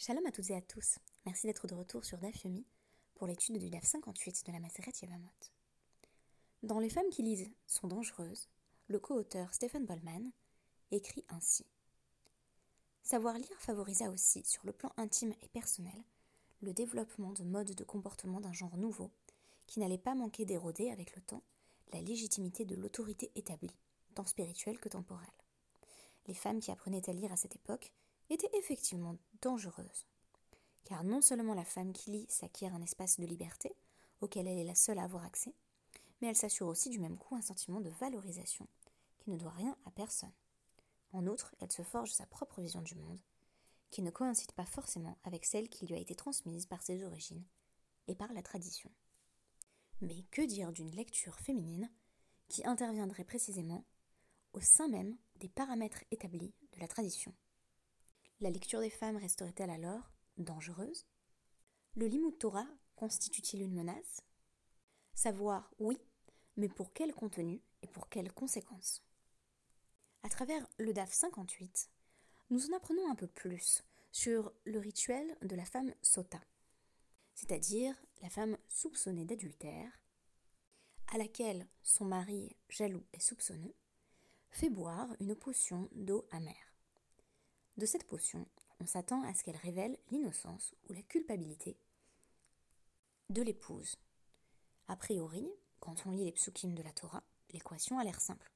Shalom à toutes et à tous. Merci d'être de retour sur DAF pour l'étude du DAF 58 de la Maseret Yevamot. Dans Les femmes qui lisent sont dangereuses, le co-auteur Stephen Bollman écrit ainsi Savoir lire favorisa aussi, sur le plan intime et personnel, le développement de modes de comportement d'un genre nouveau, qui n'allait pas manquer d'éroder avec le temps la légitimité de l'autorité établie, tant spirituelle que temporelle. Les femmes qui apprenaient à lire à cette époque étaient effectivement dangereuse. Car non seulement la femme qui lit s'acquiert un espace de liberté, auquel elle est la seule à avoir accès, mais elle s'assure aussi du même coup un sentiment de valorisation, qui ne doit rien à personne. En outre, elle se forge sa propre vision du monde, qui ne coïncide pas forcément avec celle qui lui a été transmise par ses origines et par la tradition. Mais que dire d'une lecture féminine qui interviendrait précisément au sein même des paramètres établis de la tradition? La lecture des femmes resterait-elle alors dangereuse? Le Limud Torah constitue-t-il une menace? Savoir, oui, mais pour quel contenu et pour quelles conséquences? À travers le DAF 58, nous en apprenons un peu plus sur le rituel de la femme sota, c'est-à-dire la femme soupçonnée d'adultère, à laquelle son mari, jaloux et soupçonneux, fait boire une potion d'eau amère. De cette potion, on s'attend à ce qu'elle révèle l'innocence ou la culpabilité de l'épouse. A priori, quand on lit les psukim de la Torah, l'équation a l'air simple.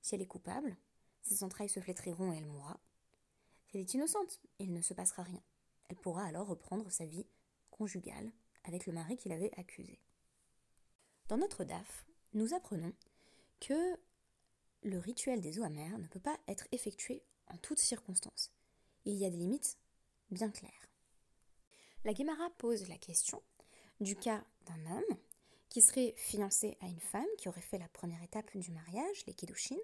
Si elle est coupable, ses entrailles se flétriront et elle mourra. Si elle est innocente, il ne se passera rien. Elle pourra alors reprendre sa vie conjugale avec le mari qui l'avait accusée. Dans notre DAF, nous apprenons que le rituel des eaux amères ne peut pas être effectué en toutes circonstances. Il y a des limites bien claires. La Guémara pose la question du cas d'un homme qui serait fiancé à une femme qui aurait fait la première étape du mariage, les Kiddushin,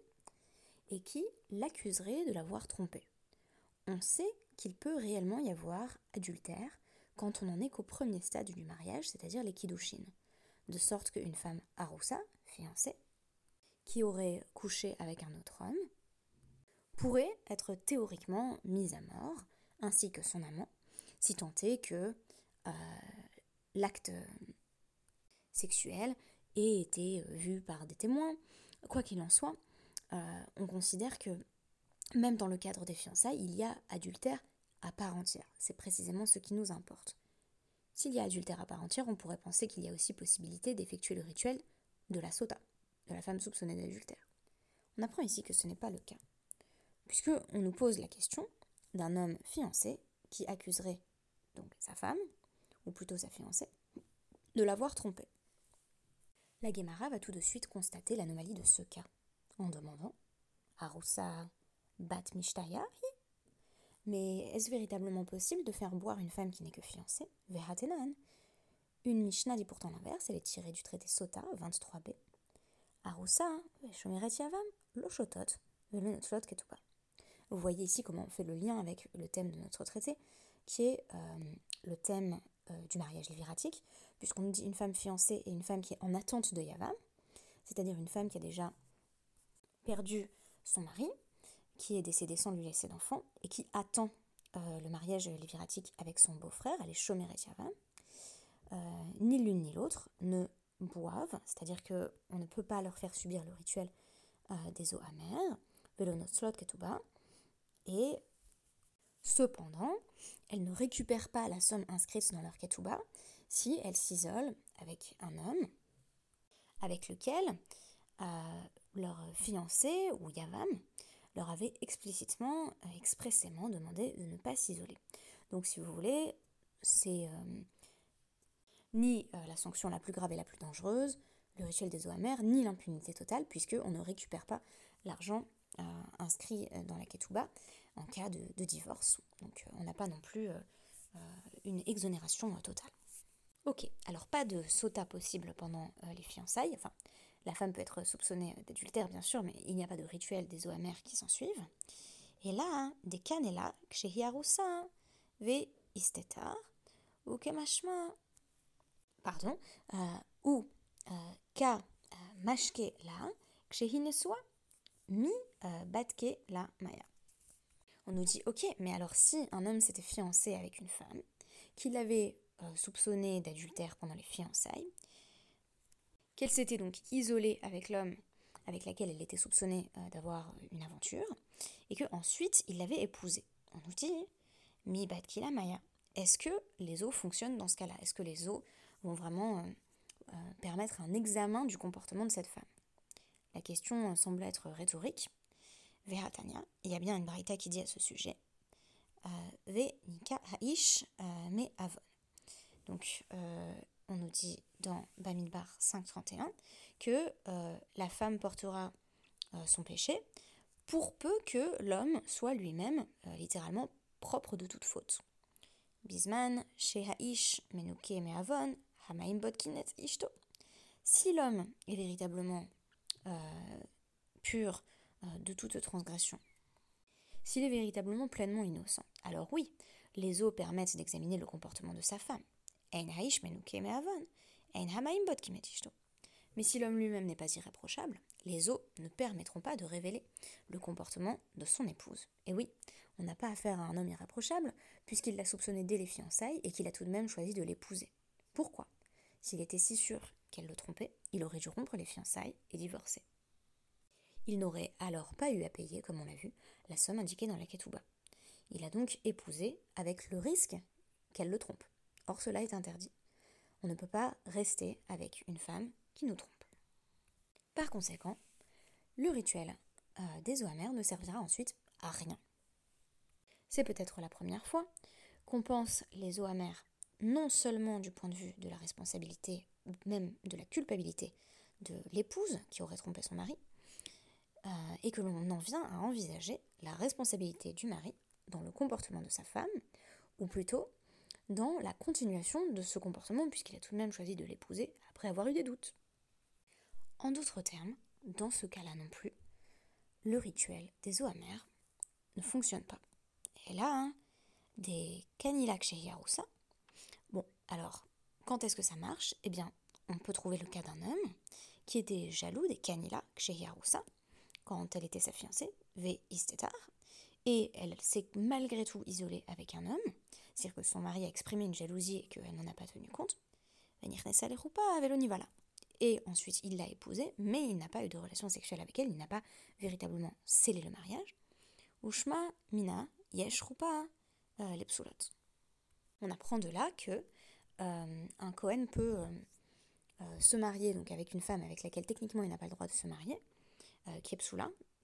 et qui l'accuserait de l'avoir trompé. On sait qu'il peut réellement y avoir adultère quand on n'en est qu'au premier stade du mariage, c'est-à-dire les Kiddushin. De sorte qu'une femme aroussa, fiancée, qui aurait couché avec un autre homme, pourrait être théoriquement mise à mort, ainsi que son amant, si tant est que euh, l'acte sexuel ait été vu par des témoins. Quoi qu'il en soit, euh, on considère que même dans le cadre des fiançailles, il y a adultère à part entière. C'est précisément ce qui nous importe. S'il y a adultère à part entière, on pourrait penser qu'il y a aussi possibilité d'effectuer le rituel de la sota, de la femme soupçonnée d'adultère. On apprend ici que ce n'est pas le cas puisque on nous pose la question d'un homme fiancé qui accuserait donc sa femme, ou plutôt sa fiancée, de l'avoir trompé. La Guémara va tout de suite constater l'anomalie de ce cas, en demandant Aroussa bat mishtaya Mais est-ce véritablement possible de faire boire une femme qui n'est que fiancée Veratenan. Une Mishnah dit pourtant l'inverse, elle est tirée du traité Sota 23b. Aroussa, Shomeret Yavam, Lochotot, Velenotlot Ketuba. Vous voyez ici comment on fait le lien avec le thème de notre traité, qui est euh, le thème euh, du mariage léviratique, puisqu'on nous dit une femme fiancée et une femme qui est en attente de Yavam, c'est-à-dire une femme qui a déjà perdu son mari, qui est décédé sans lui laisser d'enfant, et qui attend euh, le mariage léviratique avec son beau-frère, elle est Shomer et Yavam. ni l'une ni l'autre ne boivent, c'est-à-dire qu'on ne peut pas leur faire subir le rituel des eaux amères, velonotzlot ketuba, et cependant, elles ne récupèrent pas la somme inscrite dans leur ketouba si elles s'isolent avec un homme avec lequel euh, leur fiancé ou Yavam leur avait explicitement, euh, expressément demandé de ne pas s'isoler. Donc si vous voulez, c'est euh, ni la sanction la plus grave et la plus dangereuse, le rituel des eaux amères, ni l'impunité totale, puisqu'on ne récupère pas l'argent inscrit dans la ketouba en cas de, divorce. Donc euh, on n'a pas non plus euh, euh, une exonération totale. Ok, alors pas de sota possible pendant les fiançailles. Enfin, la femme peut être soupçonnée d'adultère, bien sûr, mais il n'y a pas de rituel des eaux amères qui s'en suivent. Et là, hein, des canela, kshehiarusa, ve istetar, ou kemashma, pardon, ou ka mashke la, kshehinesua, mi batke la maya. on nous dit ok, mais alors si un homme s'était fiancé avec une femme, qu'il l'avait euh, soupçonné d'adultère pendant les fiançailles, qu'elle s'était donc isolée avec l'homme avec lequel elle était soupçonnée euh, d'avoir une aventure, et que ensuite il l'avait épousée. On nous dit mi kila maya. Est-ce que les eaux fonctionnent dans ce cas-là? Est-ce que les eaux vont vraiment euh, permettre un examen du comportement de cette femme? La question semble être rhétorique, Veratania, il y a bien une braïta qui dit à ce sujet euh, Ve nika haish euh, me avon. Donc, euh, on nous dit dans Bamidbar 5.31 que la femme portera son péché pour peu que l'homme soit lui-même littéralement propre de toute faute. Bisman, Haish, Menuke Me'avon, Hamaim Botkinet Ishto. Si l'homme est véritablement pur euh, de toute transgression. S'il est véritablement pleinement innocent, alors oui, les eaux permettent d'examiner le comportement de sa femme. Mais si l'homme lui-même n'est pas irréprochable, les eaux ne permettront pas de révéler le comportement de son épouse. Et oui, on n'a pas affaire à un homme irréprochable, puisqu'il l'a soupçonné dès les fiançailles et qu'il a tout de même choisi de l'épouser. Pourquoi? S'il était si sûr le trompait, il aurait dû rompre les fiançailles et divorcer il n'aurait alors pas eu à payer, comme on l'a vu, la somme indiquée dans la ketouba. Il a donc épousé avec le risque qu'elle le trompe. Or cela est interdit. On ne peut pas rester avec une femme qui nous trompe. Par conséquent, le rituel euh, des amères ne servira ensuite à rien. C'est peut-être la première fois qu'on pense les eaux amères non seulement du point de vue de la responsabilité même de la culpabilité de l'épouse qui aurait trompé son mari, euh, et que l'on en vient à envisager la responsabilité du mari dans le comportement de sa femme, ou plutôt dans la continuation de ce comportement puisqu'il a tout de même choisi de l'épouser après avoir eu des doutes. En d'autres termes, dans ce cas-là non plus, le rituel des eaux ne fonctionne pas. Et là, hein, des canilak chez. Quand est-ce que ça marche? Eh bien, on peut trouver le cas d'un homme qui était jaloux des chez Yaroussa quand elle était sa fiancée, V. Istetar, et elle s'est malgré tout isolée avec un homme, c'est-à-dire que son mari a exprimé une jalousie et qu'elle n'en a pas tenu compte, et ensuite il l'a épousée, mais il n'a pas eu de relation sexuelle avec elle, il n'a pas véritablement scellé le mariage. Ushma mina yesh euh, lepsulot. On apprend de là que euh, un Cohen peut euh, se marier donc avec une femme avec laquelle techniquement il n'a pas le droit de se marier, euh, qui est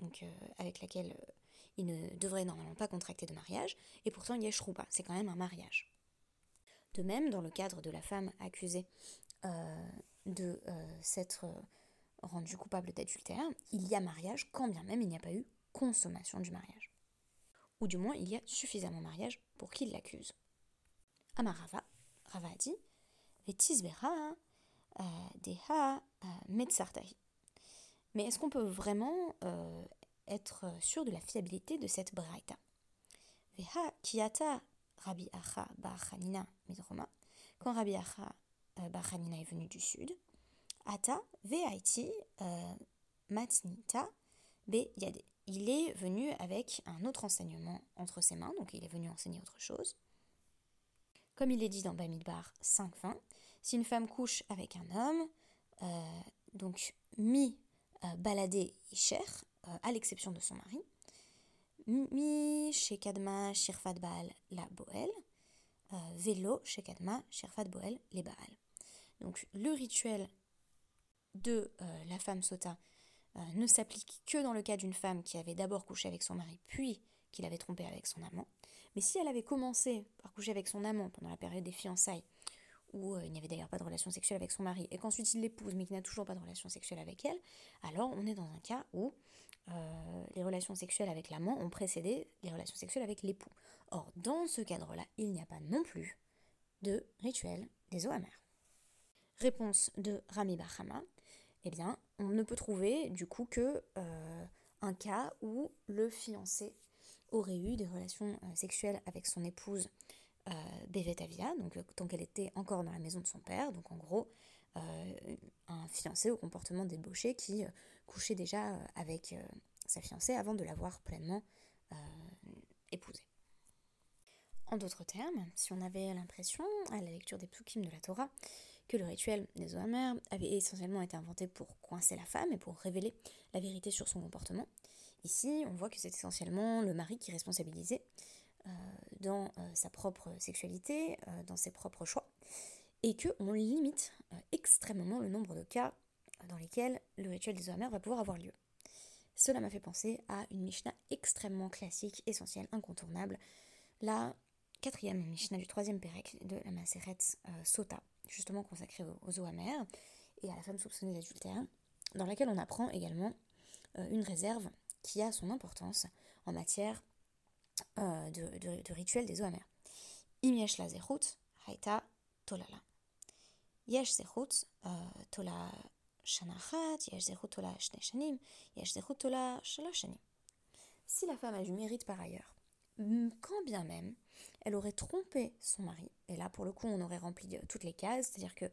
donc euh, avec laquelle euh, il ne devrait normalement pas contracter de mariage, et pourtant il y pas, c'est quand même un mariage. De même, dans le cadre de la femme accusée de s'être rendue coupable d'adultère, il y a mariage quand bien même il n'y a pas eu consommation du mariage. Ou du moins, il y a suffisamment mariage pour qu'il l'accuse. Amarava, Rava a dit, Vetisbera, Deha, Metsartahi. Mais est-ce qu'on peut vraiment euh, être sûr de la fiabilité de cette braïta? Veha kiata Rabbi Acha Bachanina midroma. Quand Rabbi Acha euh, Bachanina est venu du sud, Ata ve'aiti euh, matnita be yade. Il est venu avec un autre enseignement entre ses mains, donc il est venu enseigner autre chose. Comme il est dit dans Bamidbar 5.20, si une femme couche avec un homme, donc mi euh, balader Isher, euh, à l'exception de son mari. Mi Shekadma Shirfat Baal la Boel, euh, Vélo Shekadma Shirfat Boel les Baal. Donc le rituel de la femme sota ne s'applique que dans le cas d'une femme qui avait d'abord couché avec son mari puis qu'il avait trompé avec son amant. Mais si elle avait commencé par coucher avec son amant pendant la période des fiançailles où euh, il n'y avait d'ailleurs pas de relation sexuelle avec son mari, et qu'ensuite il l'épouse mais qu'il n'a toujours pas de relation sexuelle avec elle, alors on est dans un cas où euh, les relations sexuelles avec l'amant ont précédé les relations sexuelles avec l'époux. Or, dans ce cadre-là, il n'y a pas non plus de rituel des eaux. Réponse de Rami Bahama, eh bien, on ne peut trouver du coup que euh, un cas où le fiancé aurait eu des relations sexuelles avec son épouse euh, donc euh, tant qu'elle était encore dans la maison de son père, donc en gros euh, un fiancé au comportement débauché qui couchait déjà avec sa fiancée avant de l'avoir pleinement épouser. En d'autres termes, si on avait l'impression, à la lecture des psukim de la Torah, que le rituel des Omer avait essentiellement été inventé pour coincer la femme et pour révéler la vérité sur son comportement, ici on voit que c'est essentiellement le mari qui est responsabilisé euh, dans euh, sa propre sexualité, euh, dans ses propres choix, et qu'on limite extrêmement le nombre de cas dans lesquels le rituel des Omer va pouvoir avoir lieu. Cela m'a fait penser à une Mishnah extrêmement classique, essentielle, incontournable, la quatrième Mishnah du troisième Pérec de la Maseret Sota, justement consacrée aux, eaux amères et à la femme soupçonnée d'adultère, dans laquelle on apprend également une réserve qui a son importance en matière euh, de, rituel des eaux amères. Im yesh la. Yesh zechut tola shanachat, yesh zechut tola yesh tola shanim. Si la femme a du mérite par ailleurs, quand bien même elle aurait trompé son mari, et là pour le coup on aurait rempli euh, toutes les cases, c'est-à-dire que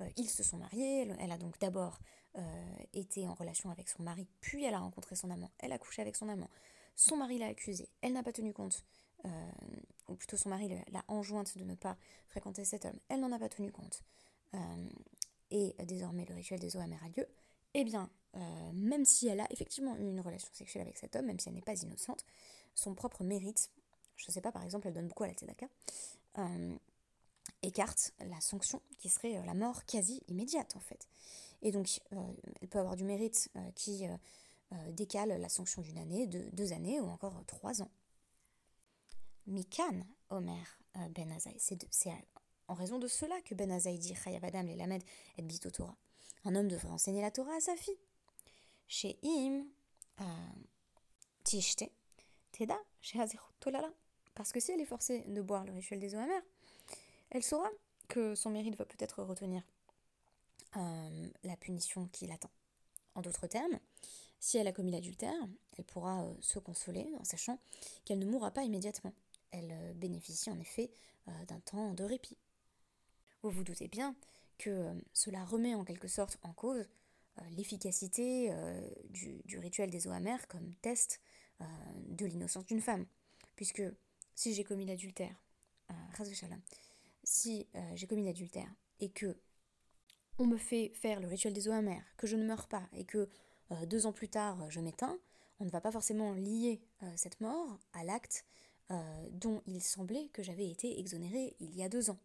euh, ils se sont mariés, elle a donc d'abord euh, été en relation avec son mari, puis elle a rencontré son amant, elle a couché avec son amant, son mari l'a accusée, elle n'a pas tenu compte, euh, ou plutôt son mari l'a enjointe de ne pas fréquenter cet homme, elle n'en a pas tenu compte, euh, et désormais le rituel des amères a lieu, eh bien, euh, même si elle a effectivement eu une relation sexuelle avec cet homme, même si elle n'est pas innocente, son propre mérite, je ne sais pas, par exemple, elle donne beaucoup à la tzedaka, écarte la sanction qui serait la mort quasi immédiate en fait. Et donc, elle peut avoir du mérite qui décale la sanction d'une année, de deux années ou encore trois ans. Mikan, Omer euh, Ben Azaï, c'est en raison de cela que Ben Azaï dit et Torah. Un homme devrait enseigner la Torah à sa fille. Chez Im, euh, Tishte, Teda, chez. Parce que si elle est forcée de boire le rituel des eaux amères, elle saura que son mérite va peut-être retenir la punition qui l'attend. En d'autres termes, si elle a commis l'adultère, elle pourra euh, se consoler en sachant qu'elle ne mourra pas immédiatement. Elle euh, bénéficie en effet euh, d'un temps de répit. Vous vous doutez bien que cela remet en quelque sorte en cause l'efficacité du, rituel des eaux amères comme test de l'innocence d'une femme. Puisque si j'ai commis l'adultère, si j'ai commis l'adultère et que on me fait faire le rituel des eaux amères, que je ne meurs pas et que euh, deux ans plus tard, je m'éteins, on ne va pas forcément lier euh, cette mort à l'acte euh, dont il semblait que j'avais été exonérée il y a deux ans.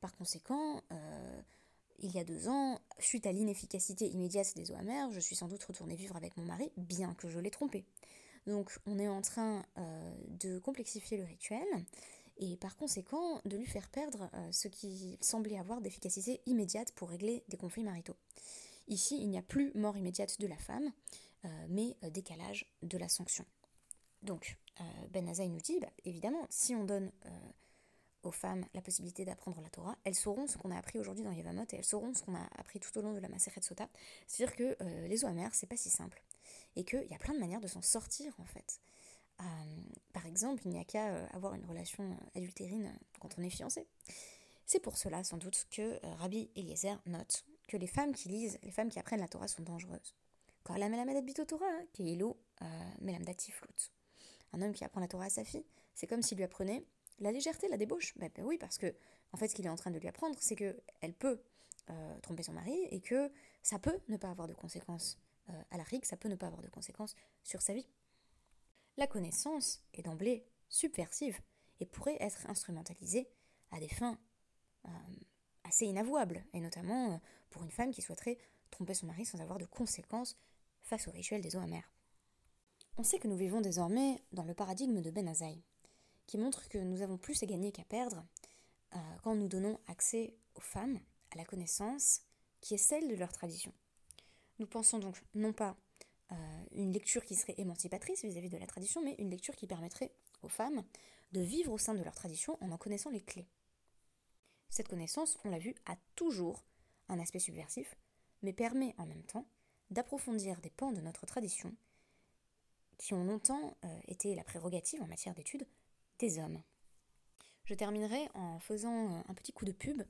Par conséquent, il y a deux ans, suite à l'inefficacité immédiate des eaux amères, je suis sans doute retournée vivre avec mon mari, bien que je l'ai trompé. Donc on est en train de complexifier le rituel et par conséquent de lui faire perdre ce qui semblait avoir d'efficacité immédiate pour régler des conflits maritaux. Ici, il n'y a plus mort immédiate de la femme, euh, mais euh, décalage de la sanction. Donc, euh, Ben Azaï nous dit, bah, évidemment, si on donne aux femmes la possibilité d'apprendre la Torah, elles sauront ce qu'on a appris aujourd'hui dans Yevamot et elles sauront ce qu'on a appris tout au long de la Maseret Sota. C'est-à-dire que les eaux amères, c'est pas si simple. Et qu'il y a plein de manières de s'en sortir, en fait. par exemple, il n'y a qu'à avoir une relation adultérine quand on est fiancé. C'est pour cela, sans doute, que Rabbi Eliezer note que les femmes qui lisent, les femmes qui apprennent la Torah sont dangereuses. Quand la Melamed Torah, hein, qui est Un homme qui apprend la Torah à sa fille, c'est comme s'il lui apprenait la légèreté, la débauche. Ben, ben oui, parce que en fait, ce qu'il est en train de lui apprendre, c'est que elle peut euh, tromper son mari et que ça peut ne pas avoir de conséquences euh, à la rigue, ça peut ne pas avoir de conséquences sur sa vie. La connaissance est d'emblée subversive et pourrait être instrumentalisée à des fins euh, assez inavouable, et notamment euh, pour une femme qui souhaiterait tromper son mari sans avoir de conséquences face au rituel des eaux amères. On sait que nous vivons désormais dans le paradigme de Ben Azaï, qui montre que nous avons plus à gagner qu'à perdre euh, quand nous donnons accès aux femmes à la connaissance qui est celle de leur tradition. Nous pensons donc non pas euh, une lecture qui serait émancipatrice vis-à-vis de la tradition, mais une lecture qui permettrait aux femmes de vivre au sein de leur tradition en en connaissant les clés. Cette connaissance, on l'a vu, a toujours un aspect subversif, mais permet en même temps d'approfondir des pans de notre tradition qui ont longtemps euh, été la prérogative en matière d'études des hommes. Je terminerai en faisant euh, un petit coup de pub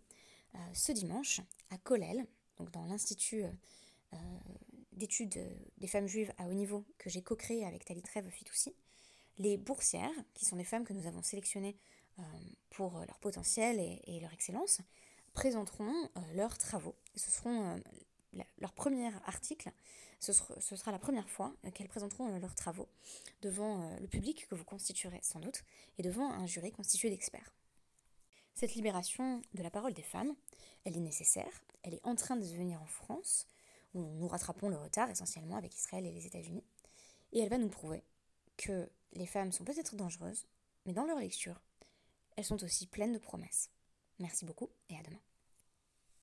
euh, ce dimanche à donc dans l'Institut d'études des femmes juives à haut niveau que j'ai co-créé avec Talitrev Fitoussi. Les boursières, qui sont des femmes que nous avons sélectionnées pour leur potentiel et, leur excellence, présenteront leurs travaux. Ce seront leur premier article, ce sera, la première fois qu'elles présenteront leurs travaux devant le public que vous constituerez sans doute et devant un jury constitué d'experts. Cette libération de la parole des femmes, elle est nécessaire, elle est en train de se venir en France, où nous rattrapons le retard essentiellement avec Israël et les États-Unis, et elle va nous prouver que les femmes sont peut-être dangereuses, mais dans leur lecture, elles sont aussi pleines de promesses. Merci beaucoup et à demain.